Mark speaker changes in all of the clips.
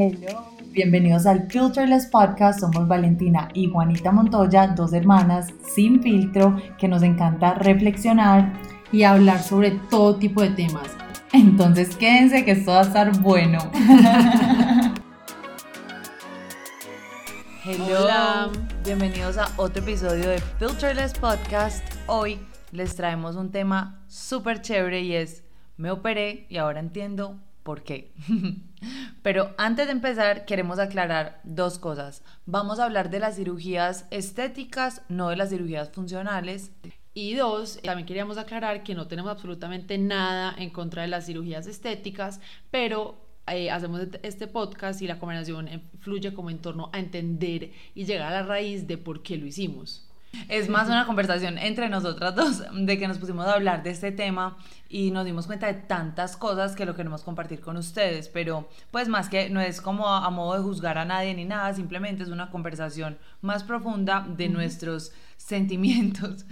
Speaker 1: Hello, bienvenidos al Filterless Podcast. Somos Valentina y Juanita Montoya, dos hermanas sin filtro que nos encanta reflexionar
Speaker 2: y hablar sobre todo tipo de temas.
Speaker 1: Entonces quédense que esto va a estar bueno. Hello, bienvenidos a otro episodio de Filterless Podcast. Hoy les traemos un tema súper chévere y es me operé y ahora entiendo por qué. Pero antes de empezar, queremos aclarar dos cosas. Vamos a hablar de las cirugías estéticas, no de las cirugías funcionales.
Speaker 2: Y dos, también queríamos aclarar que no tenemos absolutamente nada en contra de las cirugías estéticas, pero eh, hacemos este podcast y la conversación fluye como en torno a entender y llegar a la raíz de por qué lo hicimos.
Speaker 1: Es más una conversación entre nosotras dos de que nos pusimos a hablar de este tema y nos dimos cuenta de tantas cosas que lo queremos compartir con ustedes, pero pues más que no es como a, modo de juzgar a nadie ni nada, simplemente es una conversación más profunda de nuestros sentimientos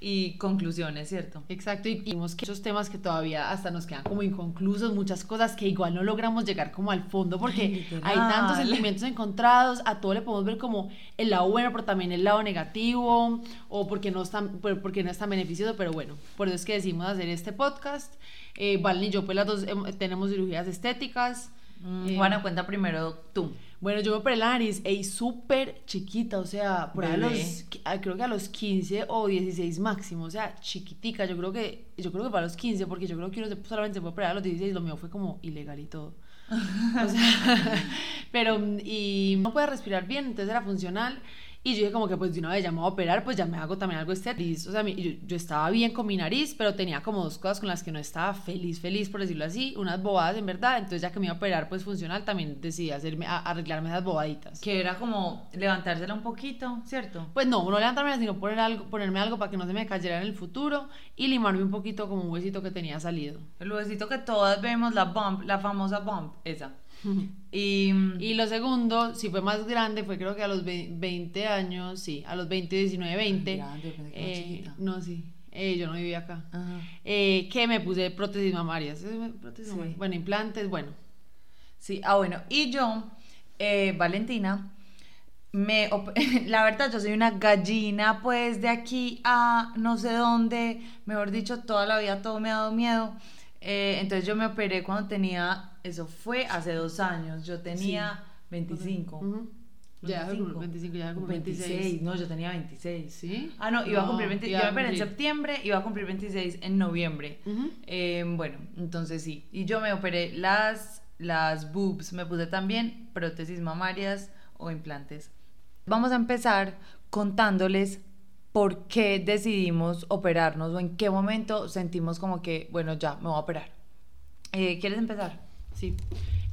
Speaker 1: y conclusiones, ¿cierto?
Speaker 2: Exacto, y vimos que esos temas que todavía hasta nos quedan como inconclusos, muchas cosas que igual no logramos llegar como al fondo porque hay tantos sentimientos encontrados, a todo le podemos ver como el lado bueno, pero también el lado negativo, o porque no es tan, porque no es tan beneficioso, pero bueno, por eso es que decidimos hacer este podcast. Eh, Valen y yo pues las dos tenemos cirugías estéticas.
Speaker 1: Mm, Juana, cuenta primero tú.
Speaker 2: Bueno, yo me operé la nariz y súper chiquita, o sea, por ahí a los, creo que a los 15 o 16 máximo, o sea, chiquitica, yo creo que, yo creo que para los 15, porque yo creo que uno solamente se puede operar a los 16, lo mío fue como ilegal y todo. o sea, pero, y no puede respirar bien, entonces era funcional, y yo dije como que pues de una vez ya me voy a operar, pues ya me hago también algo estético. O sea, yo, yo, estaba bien con mi nariz, pero tenía como dos cosas con las que no estaba feliz, feliz, por decirlo así, unas bobadas en verdad. Entonces ya que me iba a operar pues funcional, también decidí hacerme, arreglarme esas bobaditas.
Speaker 1: Que era como levantársela un poquito, ¿cierto?
Speaker 2: Pues no, no levantarme, sino poner algo, ponerme algo para que no se me cayera en el futuro y limarme un poquito como un huesito que tenía salido.
Speaker 1: El huesito que todas vemos, la bump, la famosa bump, esa.
Speaker 2: Y, y, lo segundo, si fue más grande, fue creo que a los 20 años, sí, a los 20, 19, 20. eh, no, sí. Eh, yo no vivía acá. Eh, que me puse prótesis mamarias. Prótesis Bueno, implantes, bueno.
Speaker 1: Sí, ah, bueno. Y yo, eh, Valentina, me, la verdad, yo soy una gallina, pues de aquí a no sé dónde, mejor dicho, toda la vida todo me ha dado miedo. Entonces yo me operé cuando tenía eso fue hace dos años. Yo tenía 25.
Speaker 2: Ya, 25, ya como 26.
Speaker 1: No, yo tenía 26.
Speaker 2: ¿Sí?
Speaker 1: Ah, no, iba a cumplir 26. Yo me operé en septiembre, iba a cumplir 26 en noviembre. Eh, bueno, entonces sí. Y yo me operé las, las boobs, me puse también prótesis mamarias o implantes. Vamos a empezar contándoles por qué decidimos operarnos o en qué momento sentimos como que, bueno, ya, me voy a operar. Eh, ¿Quieres empezar?
Speaker 2: Sí.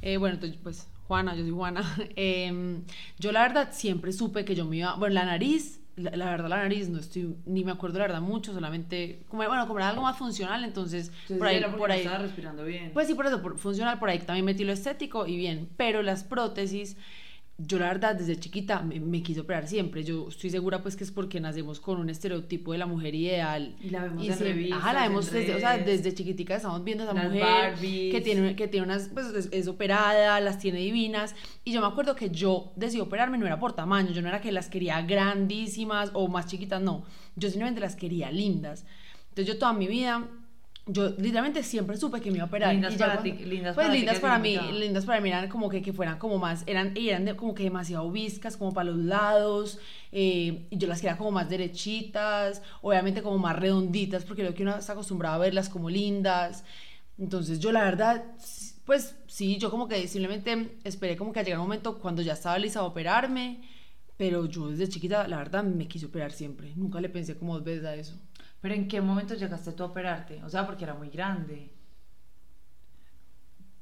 Speaker 2: Eh, bueno, entonces, pues, Juana, yo soy Juana. Em, yo la verdad siempre supe que yo me iba, bueno, la nariz, la, verdad la nariz no estoy, ni me acuerdo la verdad mucho, solamente, como, bueno, como era algo más funcional, entonces,
Speaker 1: por ahí, por ahí. Estaba respirando bien.
Speaker 2: Pues sí, por eso, por funcional, por ahí también metí lo estético y bien, pero las prótesis yo la verdad desde chiquita me, me, quise operar siempre. Yo estoy segura pues que es porque nacemos con un estereotipo de la mujer ideal.
Speaker 1: Y la vemos en revistas,
Speaker 2: Ajá, la vemos desde, o sea, desde chiquitica estamos viendo a esa mujer que tiene, que tiene unas, pues es, operada, las tiene divinas. Y yo me acuerdo que yo decidí operarme no era por tamaño, yo no era que las quería grandísimas o más chiquitas, no. Yo simplemente las quería lindas. Entonces yo toda mi vida yo literalmente siempre supe que me iba a operar.
Speaker 1: Lindas para ti, lindas
Speaker 2: pues
Speaker 1: para
Speaker 2: lindas para mí, lindas para mí eran como que, que fueran como más, eran, eran como que demasiado viscas, como para los lados, eh, y yo las quería como más derechitas, obviamente como más redonditas, porque creo que uno está acostumbrado a verlas como lindas. Entonces yo la verdad, pues sí, yo como que simplemente esperé como que llegara un momento cuando ya estaba lista a operarme, pero yo desde chiquita la verdad me quise operar siempre, nunca le pensé como dos veces a eso.
Speaker 1: Pero ¿en qué momento llegaste tú a operarte? O sea, porque era muy grande.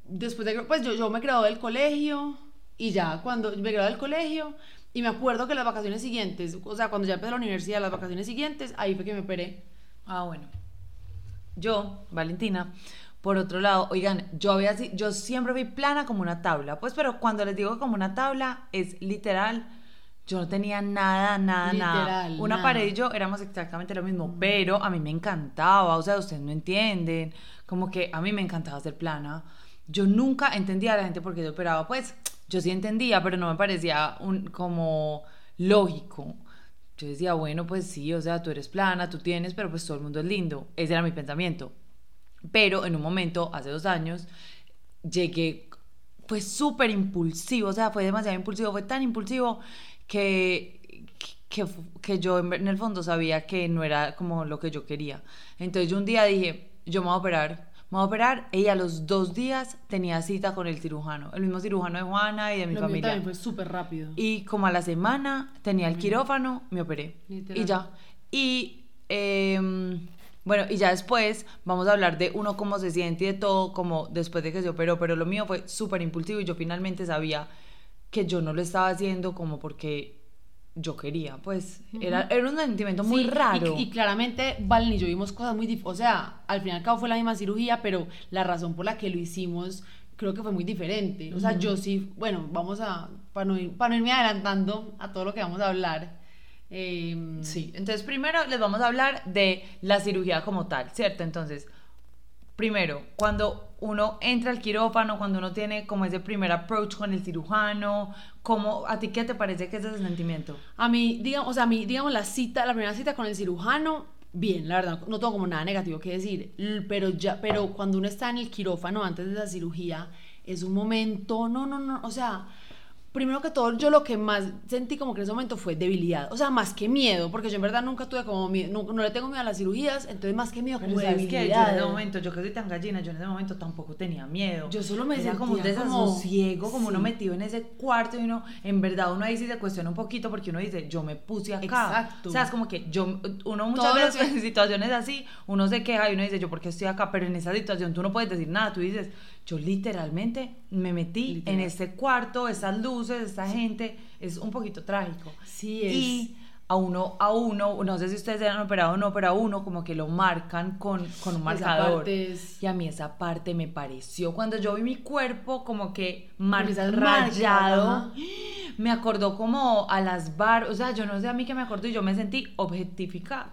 Speaker 2: Después de, pues yo, yo me gradué del colegio y ya cuando me gradué del colegio y me acuerdo que las vacaciones siguientes, o sea, cuando ya empecé la universidad, las vacaciones siguientes, ahí fue que me operé.
Speaker 1: Ah, bueno. Yo, Valentina, por otro lado, oigan, yo había yo siempre vi plana como una tabla, pues pero cuando les digo como una tabla es literal yo no tenía nada, nada, nada. Una pared y yo éramos exactamente lo mismo, pero a mí me encantaba, o sea, ustedes no entienden, como que a mí me encantaba ser plana. Yo nunca entendía a la gente por qué yo operaba, pues yo sí entendía, pero no me parecía un, como lógico. Yo decía, bueno, pues sí, o sea, tú eres plana, tú tienes, pero pues todo el mundo es lindo. Ese era mi pensamiento. Pero en un momento, hace dos años, llegué, fue súper impulsivo, o sea, fue demasiado impulsivo, fue tan impulsivo que, que, que, yo en el fondo sabía que no era como lo que yo quería. Entonces yo un día dije, yo me voy a operar, me voy a operar, y a los dos días tenía cita con el cirujano, el mismo cirujano de Juana y de mi familia.
Speaker 2: También fue súper rápido.
Speaker 1: Y como a la semana tenía el quirófano, me operé. Y ya. Y... Eh, bueno, y ya después vamos a hablar de uno cómo se siente y de todo, como después de que se operó, pero lo mío fue súper impulsivo y yo finalmente sabía que yo no lo estaba haciendo como porque yo quería, pues era, era un sentimiento muy raro.
Speaker 2: Y, claramente Valen y yo vimos cosas muy diferentes, o sea, al fin y al cabo fue la misma cirugía, pero la razón por la que lo hicimos creo que fue muy diferente. O sea, yo sí, bueno, vamos a, para no, para no irme adelantando a todo lo que vamos a hablar,
Speaker 1: Em, sí, entonces primero les vamos a hablar de la cirugía como tal, ¿cierto? Entonces, primero, cuando uno entra al quirófano, cuando uno tiene como ese primer approach con el cirujano, ¿cómo, ¿a ti qué te parece que es ese sentimiento?
Speaker 2: A mí, digamos, o sea, a mí, digamos, la cita, la primera cita con el cirujano, bien, la verdad, no tengo como nada negativo que decir, pero ya, pero cuando uno está en el quirófano antes de la cirugía, es un momento, no, no, no, o sea, primero que todo, yo lo que más sentí como que en ese momento fue debilidad. O sea, más que miedo, porque yo en verdad nunca tuve como miedo, no, le tengo miedo a las cirugías, entonces más que miedo como debilidad.
Speaker 1: yo en ese momento, yo que soy tan gallina, yo en ese momento tampoco tenía miedo.
Speaker 2: Yo solo me
Speaker 1: sentía como un desasosiego, como, uno metido en ese cuarto y uno, en verdad uno ahí sí se cuestiona un poquito porque uno dice, yo me puse acá. Exacto. O sea, es como que yo, uno muchas veces en situaciones así, uno se queja y uno dice, yo por qué estoy acá, pero en esa situación tú no puedes decir nada, tú dices, yo literalmente me metí en este cuarto, esas luces, esta gente, es un poquito trágico.
Speaker 2: Sí, es.
Speaker 1: Y a uno, a uno, no sé si ustedes se han operado o no, pero a uno como que lo marcan con, con un marcador. Y a mí esa parte me pareció, cuando yo vi mi cuerpo como que mar rayado, me acordó como a las bar, o sea, yo no sé a mí que me acordó y yo me sentí objetificada.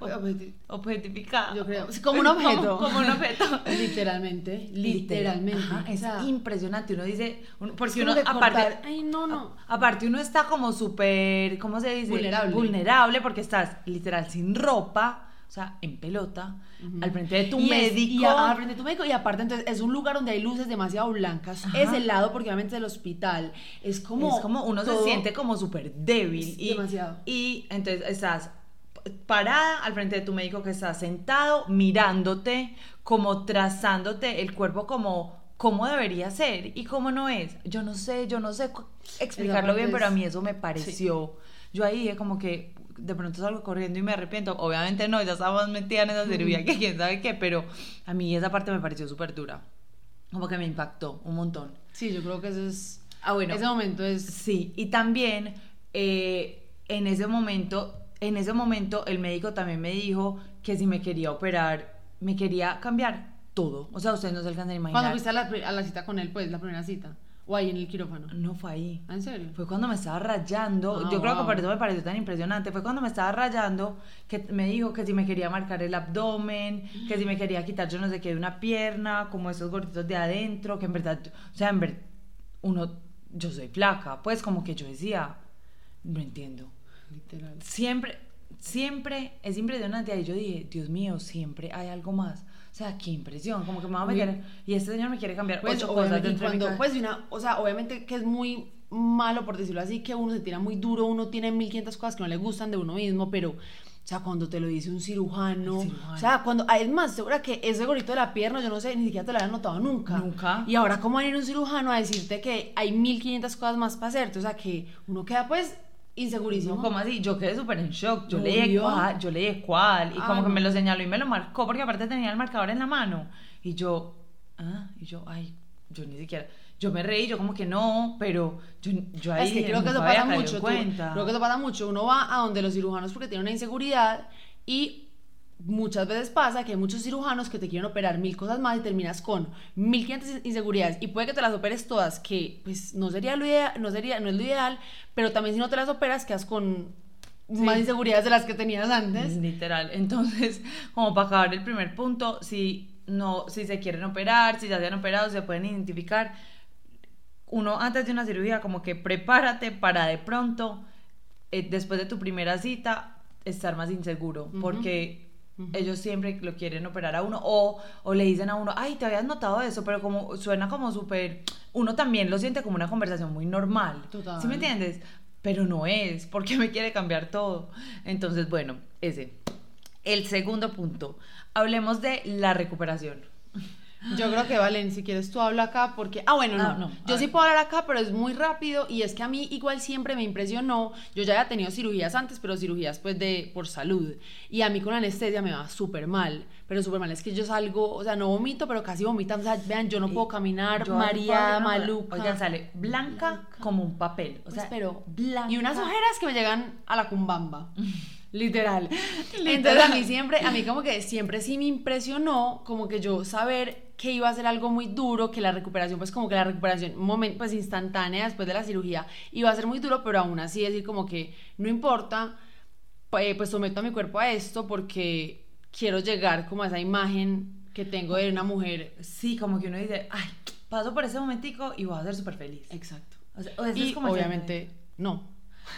Speaker 1: objetificada.
Speaker 2: Yo creo, como un objeto.
Speaker 1: Como, un objeto.
Speaker 2: literalmente, literalmente.
Speaker 1: es impresionante, uno dice, porque uno aparte,
Speaker 2: ay, no, no.
Speaker 1: aparte uno está como súper, ¿cómo se dice?
Speaker 2: Vulnerable.
Speaker 1: Vulnerable porque estás literal sin ropa o sea, en pelota, al frente de tu médico.
Speaker 2: y al frente de tu médico, y aparte, entonces, es un lugar donde hay luces demasiado blancas. Es el lado, porque obviamente el hospital es como.
Speaker 1: Es como uno se siente como súper débil. y,
Speaker 2: demasiado.
Speaker 1: Y entonces estás parada al frente de tu médico que está sentado, mirándote, como trazándote el cuerpo como cómo debería ser y cómo no es. Yo no sé, yo no sé explicarlo bien, pero a mí eso me pareció. Yo ahí dije como que, de pronto salgo corriendo y me arrepiento. Obviamente no, ya estábamos metidas en esa cirugía que quién sabe qué, pero a mí esa parte me pareció súper dura. Como que me impactó un montón.
Speaker 2: Sí, yo creo que eso es... Ah, bueno. Ese momento es...
Speaker 1: Sí, y también eh, en ese momento, en ese momento el médico también me dijo que si me quería operar, me quería cambiar todo. O sea, ustedes no se alcanzan a imaginar.
Speaker 2: Cuando fuiste a la, a la cita con él, pues, la primera cita. ¿O ahí en el quirófano?
Speaker 1: No fue ahí.
Speaker 2: ¿En serio?
Speaker 1: Fue cuando me estaba rayando. Ah, yo creo que por eso me pareció tan impresionante. Fue cuando me estaba rayando que me dijo que si me quería marcar el abdomen, que si me quería quitar yo no sé qué de una pierna, como esos gorditos de adentro, que en verdad, o sea, en verdad, uno, yo soy flaca. Pues como que yo decía, no entiendo.
Speaker 2: Literal.
Speaker 1: Siempre, siempre es impresionante. Ahí yo dije, Dios mío, siempre hay algo más. O sea, qué impresión, como que me va a meter y este señor me quiere cambiar
Speaker 2: pues,
Speaker 1: ocho cosas dentro
Speaker 2: cuando, de pues, una, o sea, obviamente que es muy malo por decirlo así, que uno se tira muy duro, uno tiene 1500 cosas que no le gustan de uno mismo, pero o sea, cuando te lo dice un cirujano, o sea, cuando, es más, segura que ese gorrito de la pierna, yo no sé, ni siquiera te lo había notado nunca.
Speaker 1: Nunca.
Speaker 2: Y ahora, ¿cómo va a ir un cirujano a decirte que hay 1500 cosas más para hacerte? O sea, que uno queda pues insegurísimo.
Speaker 1: como así? Yo quedé súper en shock. Yo leí cuál, yo leí cuál. Y como que me lo señaló y me lo marcó porque aparte tenía el marcador en la mano. Y yo, ah, y yo, ay, yo ni siquiera. Yo me reí, yo como que no, pero yo, yo ahí.
Speaker 2: Es que creo que eso pasa mucho. creo que eso pasa mucho. Uno va a donde los cirujanos porque tiene una inseguridad y muchas veces pasa que hay muchos cirujanos que te quieren operar mil cosas más y terminas con mil quinientas inseguridades y puede que te las operes todas, que pues no sería lo ideal, no sería, no es lo ideal, pero también si no te las operas quedas con más inseguridades de las que tenías antes.
Speaker 1: Literal. Entonces, como para acabar el primer punto, si no, si se quieren operar, si ya se han operado, se pueden identificar uno antes de una cirugía como que prepárate para de pronto, eh, después de tu primera cita, estar más inseguro, porque ellos siempre lo quieren operar a uno o, o, le dicen a uno, ay, te habías notado eso, pero como suena como súper, uno también lo siente como una conversación muy normal. Total. ¿Sí me entiendes? Pero no es, porque me quiere cambiar todo. Entonces, bueno, ese. El segundo punto, hablemos de la recuperación.
Speaker 2: Yo creo que Valen, si quieres tú habla acá porque... Ah, bueno, no, ah, no. Yo sí puedo hablar acá, pero es muy rápido y es que a mí igual siempre me impresionó. Yo ya había tenido cirugías antes, pero cirugías pues de por salud. Y a mí con anestesia me va súper mal, pero súper mal. Es que yo salgo, o sea, no vomito, pero casi vomitan. O sea, vean, yo no puedo caminar, María, maluca.
Speaker 1: Oigan, sale blanca, como un papel. O sea,
Speaker 2: pero blanca. Y unas ojeras que me llegan a la cumbamba. Literal. Entonces a mí siempre, a mí como que siempre sí me impresionó como que yo saber que iba a ser algo muy duro, que la recuperación, pues como que la recuperación, momento, pues instantánea después de la cirugía, iba a ser muy duro, pero aún así decir como que no importa, pues, pues someto a mi cuerpo a esto porque quiero llegar como a esa imagen que tengo de una mujer.
Speaker 1: Sí, como que uno dice, ay, paso por ese momentico y voy a ser súper feliz.
Speaker 2: Exacto. y obviamente no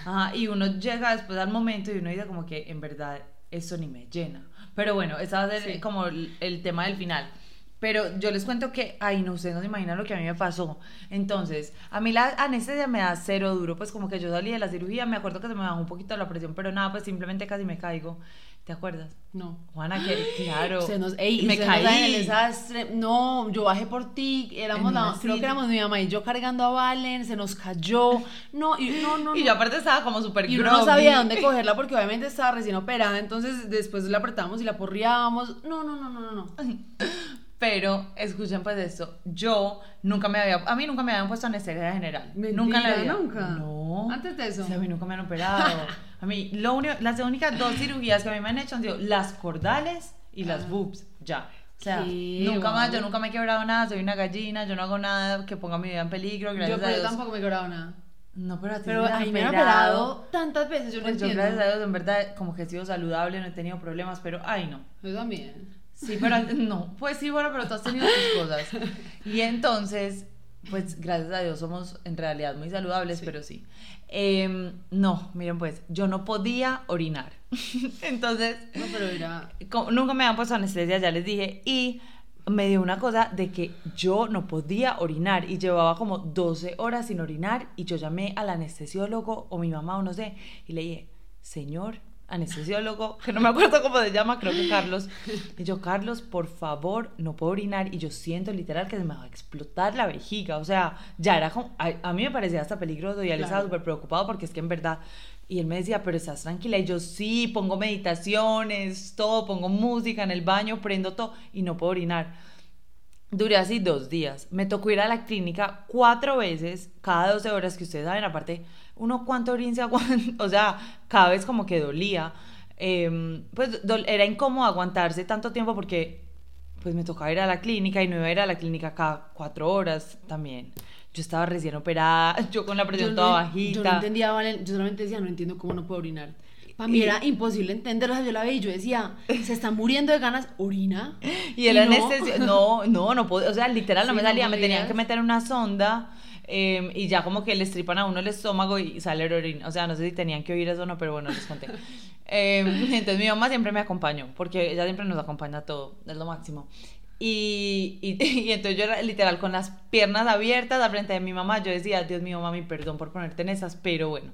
Speaker 1: Ajá, y uno llega después al momento y uno dice como que en verdad eso ni me llena. Pero bueno, ese va a ser como el, tema del final. Pero yo les cuento que, ay, no, ustedes no se imaginan lo que a mí me pasó. Entonces, a mí la anestesia me da cero duro, pues como que yo salí de la cirugía, me acuerdo que se me bajó un poquito la presión, pero nada, pues simplemente casi me caigo. ¿Te acuerdas?
Speaker 2: No.
Speaker 1: Juana, que claro.
Speaker 2: Se nos, ey, me caí. en el desastre. No, yo bajé por ti. Éramos la, creo que éramos mi mamá y yo cargando a Valen, se nos cayó. No, y no, no.
Speaker 1: Y yo aparte estaba como súper
Speaker 2: Y no sabía dónde cogerla porque obviamente estaba recién operada. Entonces después la apretamos y la porriábamos. No, no, no, no, no.
Speaker 1: Pero escuchen pues esto, yo nunca me había, a mí nunca me habían puesto anestesia general. nunca
Speaker 2: la había. nunca.
Speaker 1: No.
Speaker 2: Antes de eso.
Speaker 1: a mí nunca me han operado. a mí lo único, las únicas dos cirugías que a mí me han hecho han sido las cordales y las ah. boobs, ya. O sea, nunca más, yo nunca me he quebrado nada, soy una gallina, yo no hago nada que ponga mi vida en peligro,
Speaker 2: gracias yo, pero yo tampoco me he quebrado nada.
Speaker 1: No, pero a ti
Speaker 2: pero a me han operado tantas veces, yo no pues entiendo.
Speaker 1: Yo gracias a Dios, en verdad, como que he sido saludable, no he tenido problemas, pero ay no.
Speaker 2: Yo también.
Speaker 1: Sí, pero no, pues sí, bueno, pero tú has tenido tus cosas. Y entonces, pues gracias a Dios somos en realidad muy saludables, pero sí. Em, no, miren pues, yo no podía orinar. entonces,
Speaker 2: no, pero era...
Speaker 1: nunca me habían puesto anestesia, ya les dije, y me dio una cosa de que yo no podía orinar y llevaba como 12 horas sin orinar y yo llamé al anestesiólogo o mi mamá o no sé y le dije, señor, anestesiólogo, que no me acuerdo cómo se llama, creo que Carlos. Y yo, Carlos, por favor, no puedo orinar. Y yo siento literal que se me va a explotar la vejiga. O sea, ya era como, a, mí me parecía hasta peligroso y él estaba súper preocupado porque es que en verdad... Y él me decía, pero estás tranquila. Y yo, sí, pongo meditaciones, todo, pongo música en el baño, prendo todo y no puedo orinar. Duré así dos días. Me tocó ir a la clínica cuatro veces, cada 12 horas que ustedes saben, aparte uno cuánto orín se aguanta, o sea, cada vez como que dolía. Em, pues era incómodo aguantarse tanto tiempo porque pues me tocaba ir a la clínica y no iba a ir a la clínica cada cuatro horas también. Yo estaba recién operada, yo con la presión toda bajita.
Speaker 2: Yo no entendía, Valen, yo solamente decía, no entiendo cómo no puedo orinar. Para mí era imposible entenderlo, yo la veía y yo decía, se está muriendo de ganas, orina.
Speaker 1: Y el anestesio, no, no, no, puedo, o sea, literal no me salía, me tenían que meter una sonda Em, y ya como que le estripan a uno el estómago y sale el orina. O sea, no sé si tenían que oír eso o no, pero bueno, les conté. Em, entonces mi mamá siempre me acompañó, porque ella siempre nos acompaña a todo, es lo máximo. Y, y, entonces yo literal con las piernas abiertas al frente de mi mamá, yo decía, Dios mío, mami, perdón por ponerte en esas, pero bueno,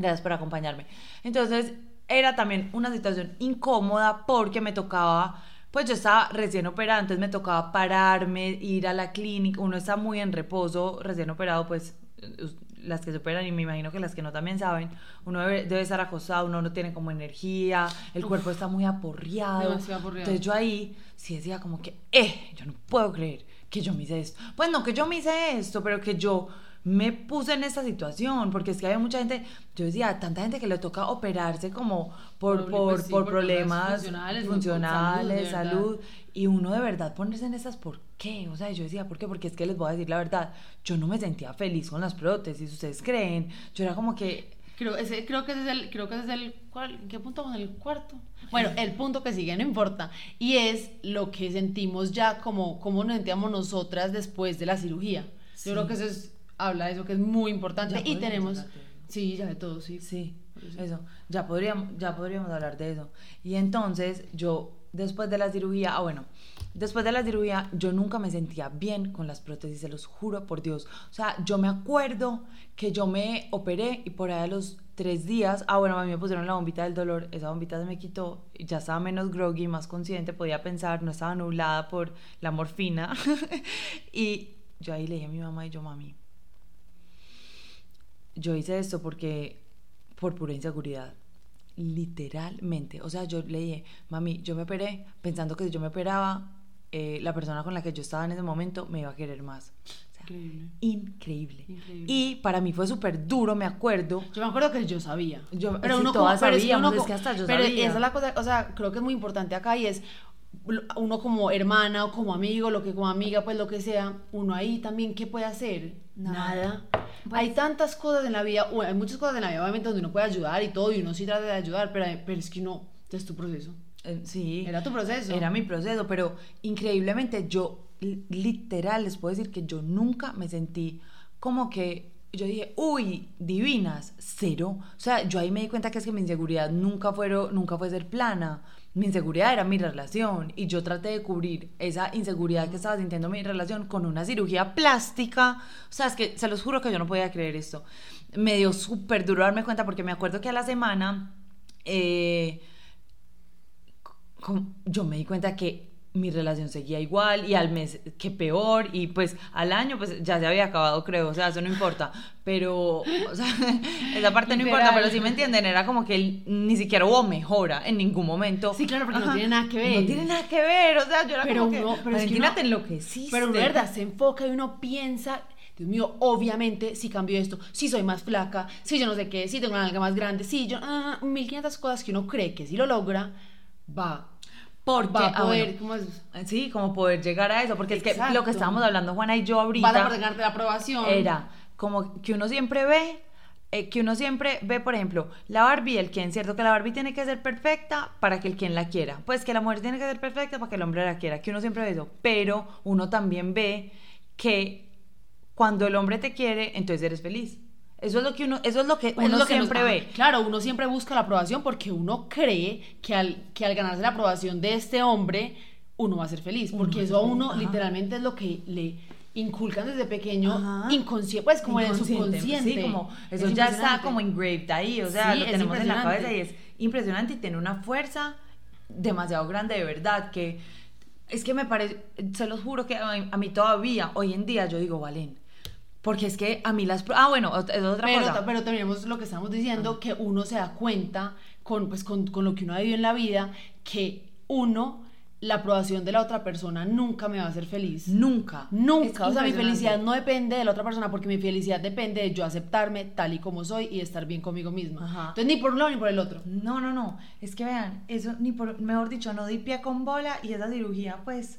Speaker 1: gracias por acompañarme. Entonces era también una situación incómoda porque me tocaba pues yo estaba recién operada, entonces me tocaba pararme, ir a la clínica, uno está muy en reposo, recién operado, pues las que se operan y me imagino que las que no también saben, uno debe, estar acostado, uno no tiene como energía, el cuerpo está muy aporreado. Entonces yo ahí sí decía como que, eh, yo no puedo creer que yo me hice esto. Pues no que yo me hice esto, pero que yo me puse en esta situación, porque es que había mucha gente, yo decía, tanta gente que le toca operarse como por, por, pues por, problemas funcionales, salud, y uno de verdad ponerse en esas, ¿por qué? O sea, yo decía, ¿por qué? Porque es que les voy a decir la verdad, yo no me sentía feliz con las prótesis, ustedes creen, yo era como que...
Speaker 2: Creo, ese, creo que ese es el, creo que ese es el, ¿cuál, ¿qué punto vamos? El cuarto. Bueno, el punto que sigue no importa. Y es lo que sentimos ya como, como nos sentíamos nosotras después de la cirugía. Yo creo que ese es habla de eso que es muy importante y tenemos... Sí, ya de todo, sí.
Speaker 1: Sí, eso. Ya podríamos, ya podríamos hablar de eso. Y entonces yo, después de la cirugía, ah, bueno, después de la cirugía yo nunca me sentía bien con las prótesis, se los juro por Dios. O sea, yo me acuerdo que yo me operé y por ahí a los tres días, ah, bueno, a mí me pusieron la bombita del dolor, esa bombita se me quitó, ya estaba menos groggy, más consciente, podía pensar, no estaba nublada por la morfina. y yo ahí le dije a mi mamá y yo, mami, yo hice esto porque, por pura inseguridad, literalmente. O sea, yo le dije, mami, yo me operé pensando que si yo me operaba, eh, la persona con la que yo estaba en ese momento me iba a querer más. increíble. increíble. Y para mí fue súper duro, me acuerdo.
Speaker 2: Yo me acuerdo que yo sabía. Yo, pero uno todas como, sabíamos, es que, hasta yo pero esa es la cosa, o sea, creo que es muy importante acá y es uno como hermana o como amigo, lo que como amiga, pues lo que sea, uno ahí también, ¿qué puede hacer? Nada. Pues hay tantas cosas en la vida, hay muchas cosas en la vida, obviamente, donde uno puede ayudar y todo, y uno sí trata de ayudar, pero, pero es que no, es tu proceso.
Speaker 1: Eh, sí.
Speaker 2: Era tu proceso.
Speaker 1: Era mi proceso, pero increíblemente yo, literal, les puedo decir que yo nunca me sentí como que yo dije, uy, divinas, cero. O sea, yo ahí me di cuenta que es que mi inseguridad nunca, fueron, nunca fue ser plana mi inseguridad era mi relación y yo traté de cubrir esa inseguridad que estaba sintiendo mi relación con una cirugía plástica. O sea, es que se los juro que yo no podía creer esto. Me dio súper duro darme cuenta porque me acuerdo que a la semana eh, yo me di cuenta que mi relación seguía igual y al mes que peor y pues al año pues ya se había acabado creo, o sea, eso no importa, pero o sea, esa parte no importa, pero sí me entienden, era como que ni siquiera hubo mejora en ningún momento.
Speaker 2: Sí, claro, porque no tiene nada que ver.
Speaker 1: No tiene nada que ver, o sea, yo era pero como uno, que, pero es que uno,
Speaker 2: lo que Pero uno, verdad, se enfoca y uno piensa Dios mío, obviamente si cambio esto, si soy más flaca, si yo no sé qué, si tengo una nalga más grande, si yo, ah, 1500 cosas que uno cree que si lo logra, va
Speaker 1: porque va a ah, poder, sí, como poder llegar a eso, porque es que lo que estábamos hablando Juana y yo ahorita
Speaker 2: para la aprobación.
Speaker 1: Era como que uno siempre ve eh, que uno siempre ve, por ejemplo, la Barbie, el Ken, ¿cierto? Que la Barbie tiene que ser perfecta para que el quien la quiera. Pues que la mujer tiene que ser perfecta para que el hombre la quiera, que uno siempre ve eso. Pero uno también ve que cuando el hombre te quiere, entonces eres feliz. Eso es lo que uno, eso es lo que uno siempre ve.
Speaker 2: Claro, uno siempre busca la aprobación porque uno cree que al, que al ganarse la aprobación de este hombre, uno va a ser feliz. Porque eso a uno literalmente es lo que le inculcan desde pequeño inconsciente, pues como en el subconsciente.
Speaker 1: Sí, como eso ya está como engraved ahí, o sea, lo tenemos en la cabeza y es impresionante y tiene una fuerza demasiado grande de verdad que es que me parece, se los juro que a mí todavía, hoy en día, yo digo, Valen, porque es que a mí las... Ah, bueno, es otra
Speaker 2: pero,
Speaker 1: cosa.
Speaker 2: Pero tenemos lo que estamos diciendo, que uno se da cuenta con, pues, con, con lo que uno ha vivido en la vida, que uno la aprobación de la otra persona nunca me va a hacer feliz.
Speaker 1: Nunca.
Speaker 2: Nunca. O sea, mi felicidad no depende de la otra persona porque mi felicidad depende de yo aceptarme tal y como soy y estar bien conmigo misma. Entonces, ni por uno ni por el otro.
Speaker 1: No, no, no. Es que vean, eso ni por, mejor dicho, no di pie con bola y esa cirugía, pues,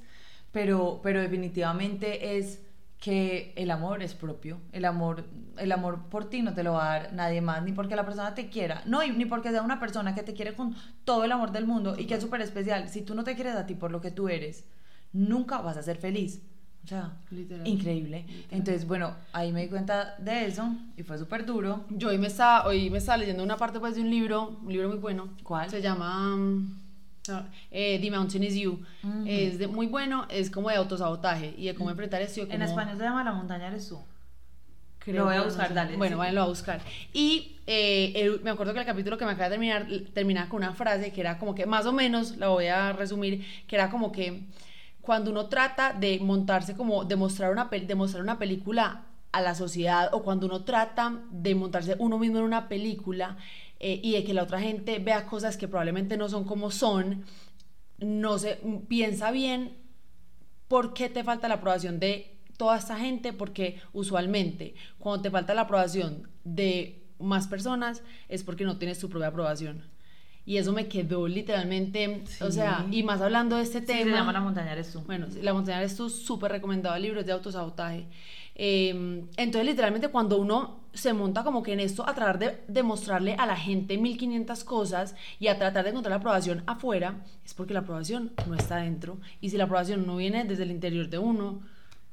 Speaker 1: pero, pero definitivamente es que el amor es propio, el amor, el amor por ti no te lo va a dar nadie más, ni porque la persona te quiera, no, ni porque sea una persona que te quiere con todo el amor del mundo y que es súper especial. Si tú no te quieres a ti por lo que tú eres, nunca vas a ser feliz. O sea, increíble. Entonces, bueno, ahí me di cuenta de eso y fue súper duro.
Speaker 2: Yo hoy me, estaba, hoy me estaba leyendo una parte pues de un libro, un libro muy bueno.
Speaker 1: ¿Cuál?
Speaker 2: Se llama... Eh, The Mountain is You. Es de, muy bueno, es como de autosabotaje y de cómo enfrentar eso.
Speaker 1: En español se llama La montaña eres tú.
Speaker 2: lo voy a buscar, dale. Bueno, vale, lo voy a buscar. Y eh, me acuerdo que el capítulo que me acaba de terminar terminaba con una frase que era como que, más o menos, la voy a resumir, que era como que cuando uno trata de montarse como, de mostrar una, de mostrar una película a la sociedad o cuando uno trata de montarse uno mismo en una película, eh, y de que la otra gente vea cosas que probablemente no son como son, no se piensa bien por qué te falta la aprobación de toda esta gente, porque usualmente cuando te falta la aprobación de más personas es porque no tienes tu propia aprobación. Y eso me quedó literalmente, o sea, y más hablando de este tema.
Speaker 1: Se llama La montaña eres tú.
Speaker 2: Bueno, La montaña eres tú, súper recomendado el libro, de autosabotaje. Em, entonces, literalmente, cuando uno se monta como que en esto a tratar de demostrarle a la gente 1500 cosas y a tratar de encontrar la aprobación afuera, es porque la aprobación no está dentro. Y si la aprobación no viene desde el interior de uno,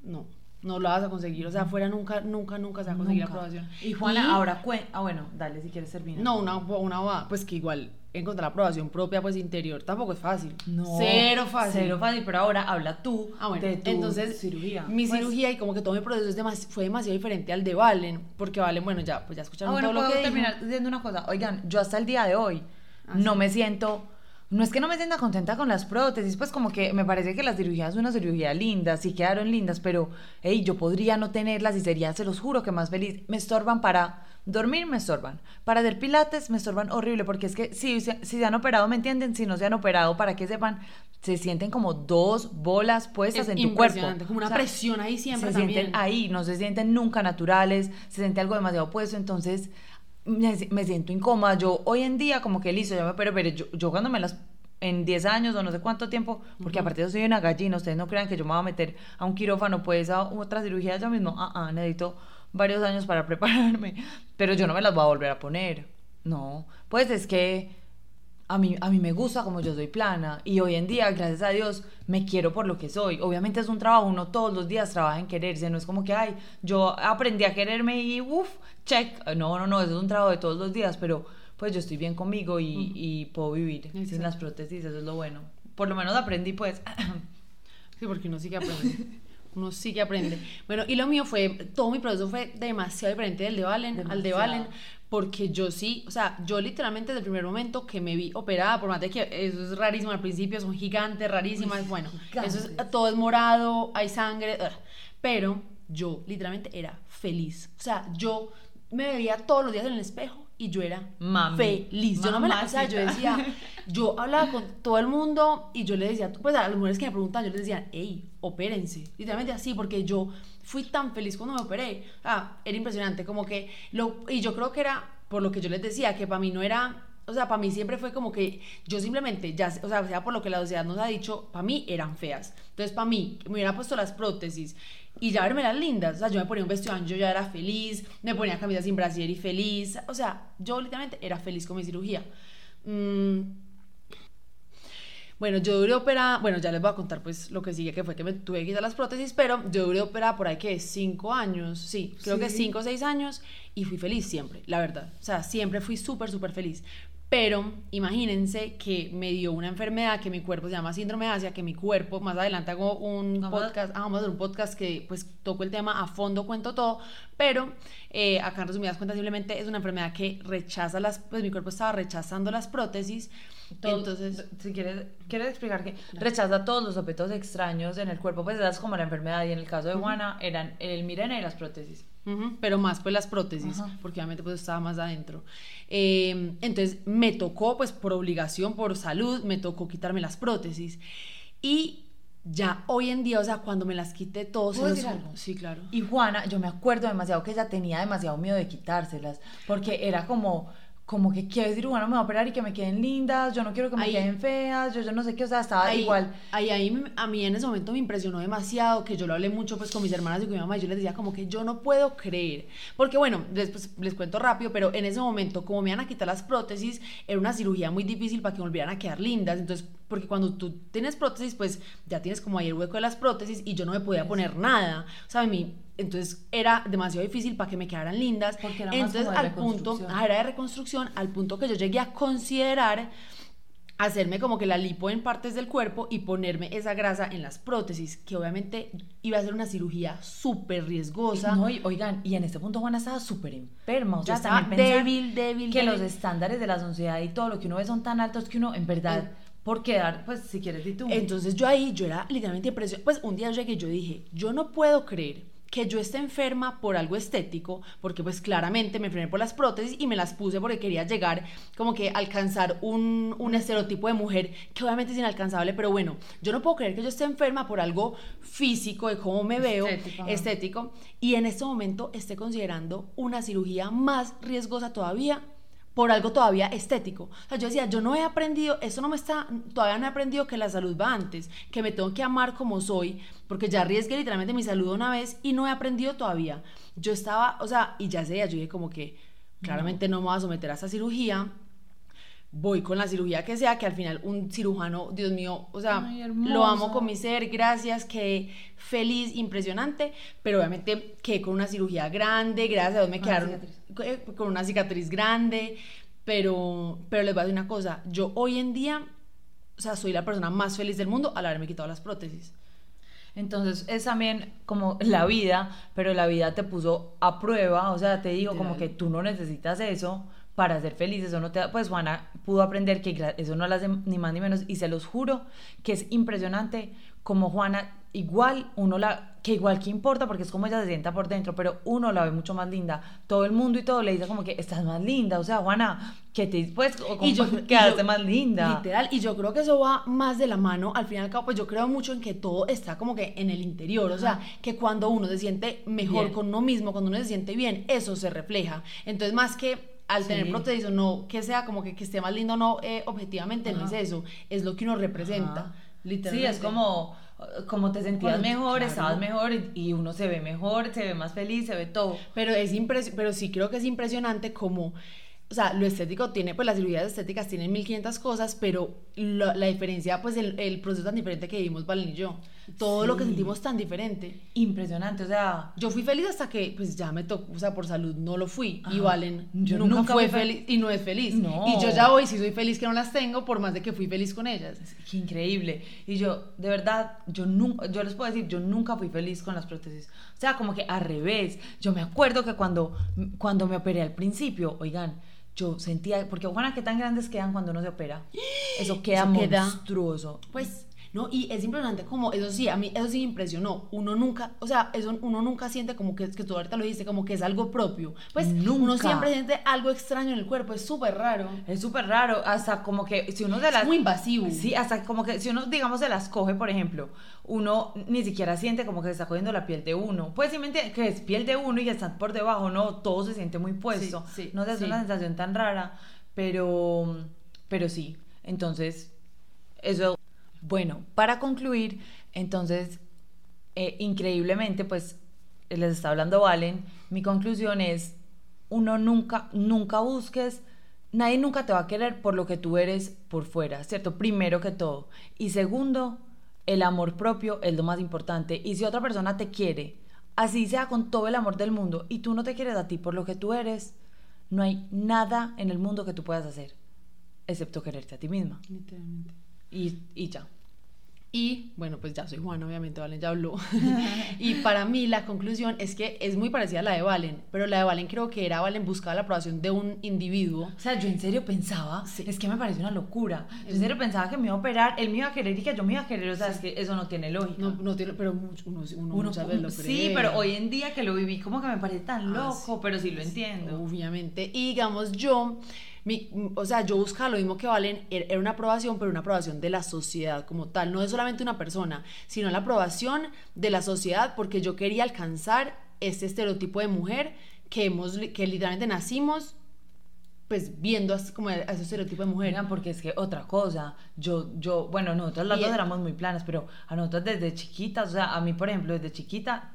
Speaker 2: no. no lo vas a conseguir. O sea, afuera nunca, nunca, nunca se va a conseguir la aprobación.
Speaker 1: Y Juana, ahora. Ah, bueno, dale si quieres servir.
Speaker 2: No, una, una pues que igual encontrar la aprobación propia, pues interior, tampoco es fácil.
Speaker 1: No.
Speaker 2: Cero fácil.
Speaker 1: Cero fácil, pero ahora habla tú
Speaker 2: ah, bueno,
Speaker 1: de tu
Speaker 2: entonces,
Speaker 1: cirugía.
Speaker 2: Mi
Speaker 1: Pues,
Speaker 2: cirugía y como que todo mi proceso es fue demasiado diferente al de Valen, porque Valen, bueno, ya, pues ya
Speaker 1: Ah,
Speaker 2: escucharon
Speaker 1: bueno,
Speaker 2: todo lo que dijo.
Speaker 1: terminar diciendo una cosa. Oigan, yo hasta el día de hoy
Speaker 2: Ah,
Speaker 1: no
Speaker 2: sí.
Speaker 1: me siento. No es que no me sienta contenta con las prótesis, pues como que me parece que las cirugías son una cirugía linda, sí quedaron lindas, pero hey, yo podría no tenerlas y sería, se los juro que más feliz. Me estorban para dormir, me estorban. Para hacer pilates, me estorban horrible, porque es que si, se- si se han operado, ¿me entienden? Si no se han operado, para que sepan, se sienten como dos bolas puestas
Speaker 2: Es
Speaker 1: en tu cuerpo.
Speaker 2: como una
Speaker 1: O sea,
Speaker 2: presión ahí siempre
Speaker 1: se
Speaker 2: también.
Speaker 1: sienten ahí, no se sienten nunca naturales, se siente algo demasiado puesto, entonces me, me siento incómoda. Yo hoy en día como que listo, ya me pero, pero yo, yo cuando me las en 10 años o no sé cuánto tiempo, porque aparte yo soy una gallina, ustedes no crean que yo me voy a meter a un quirófano, pues a otra cirugía yo mismo, ah, ah, necesito varios años para prepararme, pero yo no me las voy a volver a poner, no, pues es que a mí, a mí me gusta como yo soy plana y hoy en día, gracias a Dios, me quiero por lo que soy. Obviamente es un trabajo, uno todos los días trabaja en quererse, no es como que, ay, yo aprendí a quererme y uff, check. No, no, no, eso es un trabajo de todos los días, pero pues yo estoy bien conmigo y, y puedo vivir sin las prótesis, eso es lo bueno. Por lo menos aprendí pues.
Speaker 2: Sí, porque uno sí que aprende. Uno sí que aprende. Bueno, y lo mío fue, todo mi proceso fue demasiado diferente del de Valen al de. Valen, porque yo sí, o sea, yo literalmente desde el primer momento que me vi operada, por más de que eso es rarísimo al principio, son gigantes, rarísimas, bueno, eso es, todo es morado, hay sangre, pero yo literalmente era feliz. O sea, yo me veía todos los días en el espejo y yo era
Speaker 1: Mami.
Speaker 2: feliz. Yo no me la, o sea, yo decía, yo hablaba con todo el mundo y yo le decía, pues a las mujeres que me preguntan, yo les decía, hey, opérense. Literalmente así, porque yo fui tan feliz cuando me operé. Ah, era impresionante, como que, lo, y yo creo que era por lo que yo les decía, que para mí no era, o sea, para mí siempre fue como que yo simplemente, ya, o sea, sea por lo que la sociedad nos ha dicho, para mí eran feas. Entonces, para mí, me hubiera puesto las prótesis y ya verme las lindas. O sea, yo me ponía un vestido yo ya era feliz, me ponía camisa sin brasier y feliz. O sea, yo literalmente era feliz con mi cirugía. Mm, bueno, yo duré operada, bueno, ya les voy a contar pues lo que sigue, que fue que me tuve que quitar las prótesis, pero yo duré operada por ahí que cinco años, sí, creo que cinco o seis años y fui feliz siempre, la verdad. O sea, siempre fui súper, súper feliz. Pero imagínense que me dio una enfermedad que mi cuerpo se llama síndrome de Asia, que mi cuerpo, más adelante hago un
Speaker 1: Vamos a-
Speaker 2: podcast, ah, vamos a hacer un podcast que pues toco el tema a fondo, cuento todo, pero eh, acá en resumidas cuentas simplemente es una enfermedad que rechaza las, pues mi cuerpo estaba rechazando las prótesis,
Speaker 1: Todo-
Speaker 2: entonces...
Speaker 1: si quieres, quieres explicar que rechaza todos los objetos extraños en el cuerpo, pues esa es como la enfermedad. Y en el caso de Juana eran el Mirena y las prótesis.
Speaker 2: Pero más pues las prótesis, porque obviamente pues estaba más adentro. Eh, entonces me tocó pues por obligación, por salud, me tocó quitarme las prótesis. Y ya hoy en día, o sea, cuando me las quité todos...
Speaker 1: ¿Puedo decir algo?
Speaker 2: Sí, claro.
Speaker 1: Y Juana, yo me acuerdo demasiado que ella tenía demasiado miedo de quitárselas, porque era como, como que quiero decir, Juana me va a operar y que me queden lindas, yo no quiero que me
Speaker 2: Ahí-
Speaker 1: queden feas, yo, yo no sé qué, o sea, estaba
Speaker 2: Ahí,
Speaker 1: igual.
Speaker 2: ahí, ahí a mí en ese momento me impresionó demasiado, que yo lo hablé mucho pues con mis hermanas y con mi mamá, y yo les decía como que yo no puedo creer, porque bueno, después les cuento rápido, pero en ese momento como me iban a quitar las prótesis, era una cirugía muy difícil para que me volvieran a quedar lindas, entonces, porque cuando tú tienes prótesis, pues ya tienes como ahí el hueco de las prótesis y yo no me podía poner nada, o sea, a mí... Entonces era demasiado difícil para que me quedaran lindas.
Speaker 1: Porque era más
Speaker 2: Entonces
Speaker 1: como de
Speaker 2: al punto, era de reconstrucción, al punto que yo llegué a considerar hacerme como que la lipo en partes del cuerpo y ponerme esa grasa en las prótesis, que obviamente iba a ser una cirugía súper riesgosa.
Speaker 1: No, y, oigan, y en este punto Juana estaba súper enferma, o sea,
Speaker 2: estaba débil, débil,
Speaker 1: que
Speaker 2: débil.
Speaker 1: los estándares de la sociedad y todo lo que uno ve son tan altos que uno, en verdad, por quedar, pues, si quieres, di tú.
Speaker 2: Entonces yo ahí, yo era literalmente impresionada. Pues un día llegué y yo dije, yo no puedo creer que yo esté enferma por algo estético, porque pues claramente me enfermé por las prótesis y me las puse porque quería llegar como que alcanzar un, un estereotipo de mujer que obviamente es inalcanzable, pero bueno, yo no puedo creer que yo esté enferma por algo físico, de cómo me veo,
Speaker 1: Estético,
Speaker 2: estético, y en este momento esté considerando una cirugía más riesgosa todavía por algo todavía estético. O sea, yo decía, yo no he aprendido, eso no me está, todavía no he aprendido que la salud va antes, que me tengo que amar como soy, porque ya arriesgué literalmente mi salud una vez y no he aprendido todavía. Yo estaba, o sea, y ya sé, yo dije como que claramente no me voy a someter a esta cirugía, voy con la cirugía que sea, que al final un cirujano, Dios mío, o sea, lo amo con mi ser, gracias, que feliz, impresionante, pero obviamente que con una cirugía grande, gracias a Dios me quedaron eh, con una cicatriz grande, pero, pero les voy a decir una cosa, yo hoy en día, o sea, soy la persona más feliz del mundo al haberme quitado las prótesis.
Speaker 1: Entonces es también como la vida, pero la vida te puso a prueba, o sea, te digo como que tú no necesitas eso para ser feliz, eso no te pues Juana pudo aprender que eso no la hace ni más ni menos y se los juro que es impresionante como Juana igual uno la que igual que importa porque es como ella se sienta por dentro pero uno la ve mucho más linda. Todo el mundo y todo le dice como que estás más linda o sea Juana que te pues o como y yo, quedaste más linda
Speaker 2: literal y yo creo que eso va más de la mano al fin y al cabo pues yo creo mucho en que todo está como que en el interior o sea que cuando uno se siente mejor con uno mismo cuando uno se siente bien eso se refleja. Entonces más que al tener prótesis o no, que sea como que, que esté más lindo o no, eh, objetivamente no es eso, es lo que uno representa.
Speaker 1: Literalmente. Sí, es como, como te sentías mejor, estabas mejor y, uno se ve mejor, se ve más feliz, se ve todo.
Speaker 2: Pero, es pero sí creo que es impresionante como o sea, lo estético tiene, pues las cirugías estéticas tienen 1500 cosas, pero la, la diferencia, pues el, el, proceso tan diferente que vivimos Valen y yo, todo lo que sentimos tan diferente.
Speaker 1: Impresionante, o sea.
Speaker 2: Yo fui feliz hasta que, pues ya me tocó, o sea, por salud no lo fui. Y Valen yo nunca, fui feliz y no es feliz. No. Y yo ya hoy sí soy feliz que no las tengo, por más de que fui feliz con ellas.
Speaker 1: Qué increíble. Y yo, de verdad, yo nunca, yo les puedo decir, yo nunca fui feliz con las prótesis. O sea, como que al revés. Yo me acuerdo que cuando, cuando me operé al principio, oigan, yo sentía, porque Juana, ¿qué tan grandes quedan cuando uno se opera? Eso queda monstruoso.
Speaker 2: Pues ¿no? Y es impresionante como, eso sí, a mí eso sí me impresionó, uno nunca, o sea, eso uno nunca siente como que, que tú ahorita lo dijiste, como que es algo propio, pues uno siempre siente algo extraño en el cuerpo, es súper raro.
Speaker 1: Es súper raro, hasta como que si uno de las...
Speaker 2: muy invasivo.
Speaker 1: Sí, hasta como que si uno, digamos, se las coge, por ejemplo, uno ni siquiera siente como que se está cogiendo la piel de uno, pues sí me que es piel de uno y que están por debajo, no, todo se siente muy puesto, no sé, es una sensación tan rara, pero, pero sí, entonces... Eso bueno, para concluir, entonces, eh, increíblemente, pues les está hablando Valen, mi conclusión es, uno nunca, nunca busques, nadie nunca te va a querer por lo que tú eres por fuera, ¿cierto? Primero que todo. Y segundo, el amor propio es lo más importante. Y si otra persona te quiere, así sea con todo el amor del mundo, y tú no te quieres a ti por lo que tú eres, no hay nada en el mundo que tú puedas hacer, excepto quererte a ti misma.
Speaker 2: Literalmente
Speaker 1: y, y ya.
Speaker 2: Y bueno, pues ya soy Juan, obviamente, Valen ya habló. y para mí la conclusión es que es muy parecida a la de Valen, pero la de Valen creo que era Valen buscaba la aprobación de un individuo.
Speaker 1: O sea, yo en serio pensaba, es que me parece una locura. Yo en serio pensaba que me iba a operar, él me iba a querer y que yo me iba a querer, o sea, es que eso no tiene lógica.
Speaker 2: No, no tiene, pero uno, uno, uno muchas veces lo cree.
Speaker 1: Sí, pero hoy en día que lo viví, como que me parece tan ah, loco, pero sí lo entiendo.
Speaker 2: Obviamente. Y digamos, yo o sea, yo buscaba lo mismo que Valen, er, era una aprobación, pero una aprobación de la sociedad como tal, no es solamente una persona, sino la aprobación de la sociedad porque yo quería alcanzar este estereotipo de mujer que, hemos, que literalmente nacimos pues viendo como a ese estereotipo de mujer.
Speaker 1: porque es que otra cosa, yo, yo, bueno, nosotros las dos éramos muy planas, pero a nosotros desde chiquitas, o sea, a mí, por ejemplo, desde chiquita,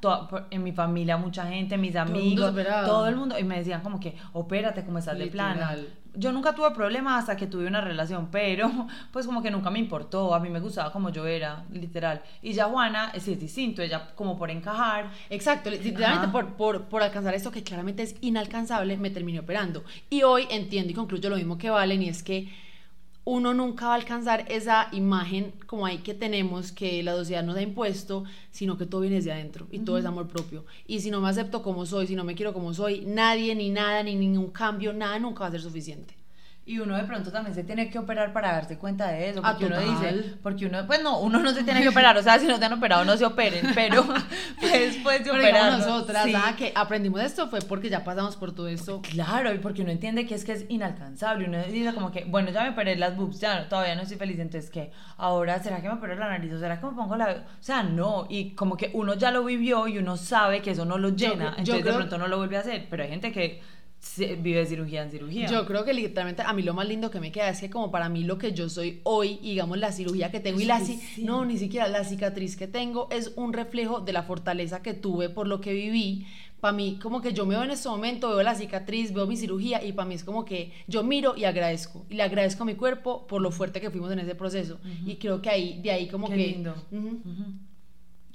Speaker 1: en mi familia, mucha gente, mis amigos, todo el mundo, y me decían como que, opérate como estás de plana yo nunca tuve problemas hasta que tuve una relación, pero pues como que nunca me importó, a mí me gustaba como yo era, literal. Y ya Juana es, es distinto, ella como por encajar.
Speaker 2: Exacto, literalmente por, por, por, alcanzar esto que claramente es inalcanzable, me terminé operando. Y hoy entiendo y concluyo lo mismo que Valen y es que uno nunca va a alcanzar esa imagen como ahí que tenemos, que la sociedad nos ha impuesto, sino que todo viene desde adentro y todo es amor propio. Y si no me acepto como soy, si no me quiero como soy, nadie, ni nada, ni ningún cambio, nada nunca va a ser suficiente.
Speaker 1: Y uno de pronto también se tiene que operar para darse cuenta de eso, porque uno dice, porque uno, pues no, uno no se tiene que operar, o sea, si no te han operado no se operen, pero después de operar.
Speaker 2: nosotras, ah, que aprendimos esto fue porque ya pasamos por todo esto.
Speaker 1: Claro, y porque uno entiende que es que es inalcanzable, uno dice como que, bueno, ya me operé las boobs, ya todavía no estoy feliz, entonces que ahora, ¿será que me operé la nariz o será que me pongo la... O sea, no, y como que uno ya lo vivió y uno sabe que eso no lo llena, entonces de pronto no lo vuelve a hacer, pero hay gente que vive cirugía en cirugía.
Speaker 2: Yo creo que literalmente a mí lo más lindo que me queda es que como para mí lo que yo soy hoy, digamos la cirugía que tengo y la no, ni siquiera la cicatriz que tengo es un reflejo de la fortaleza que tuve por lo que viví para mí, como que yo me veo en este momento, veo la cicatriz, veo mi cirugía y para mí es como que yo miro y agradezco. Y le agradezco a mi cuerpo por lo fuerte que fuimos en ese proceso. Y creo que ahí, de ahí como
Speaker 1: Qué
Speaker 2: que...
Speaker 1: lindo.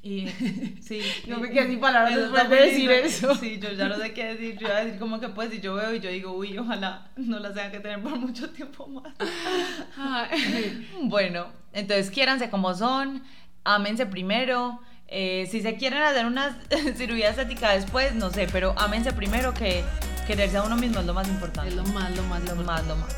Speaker 1: Y sí.
Speaker 2: No me quedé sin palabras después de decir eso.
Speaker 1: Sí, yo ya no sé qué decir. Yo iba a decir como que pues si yo veo y yo digo, uy, ojalá no las tenga que tener por mucho tiempo más. Bueno, entonces quiéranse como son, ámense primero. eh, si se quieren hacer una cirugía estética después, no sé, pero ámense primero que quererse a uno mismo es lo más importante.
Speaker 2: Es lo más, lo más,
Speaker 1: lo más, lo más.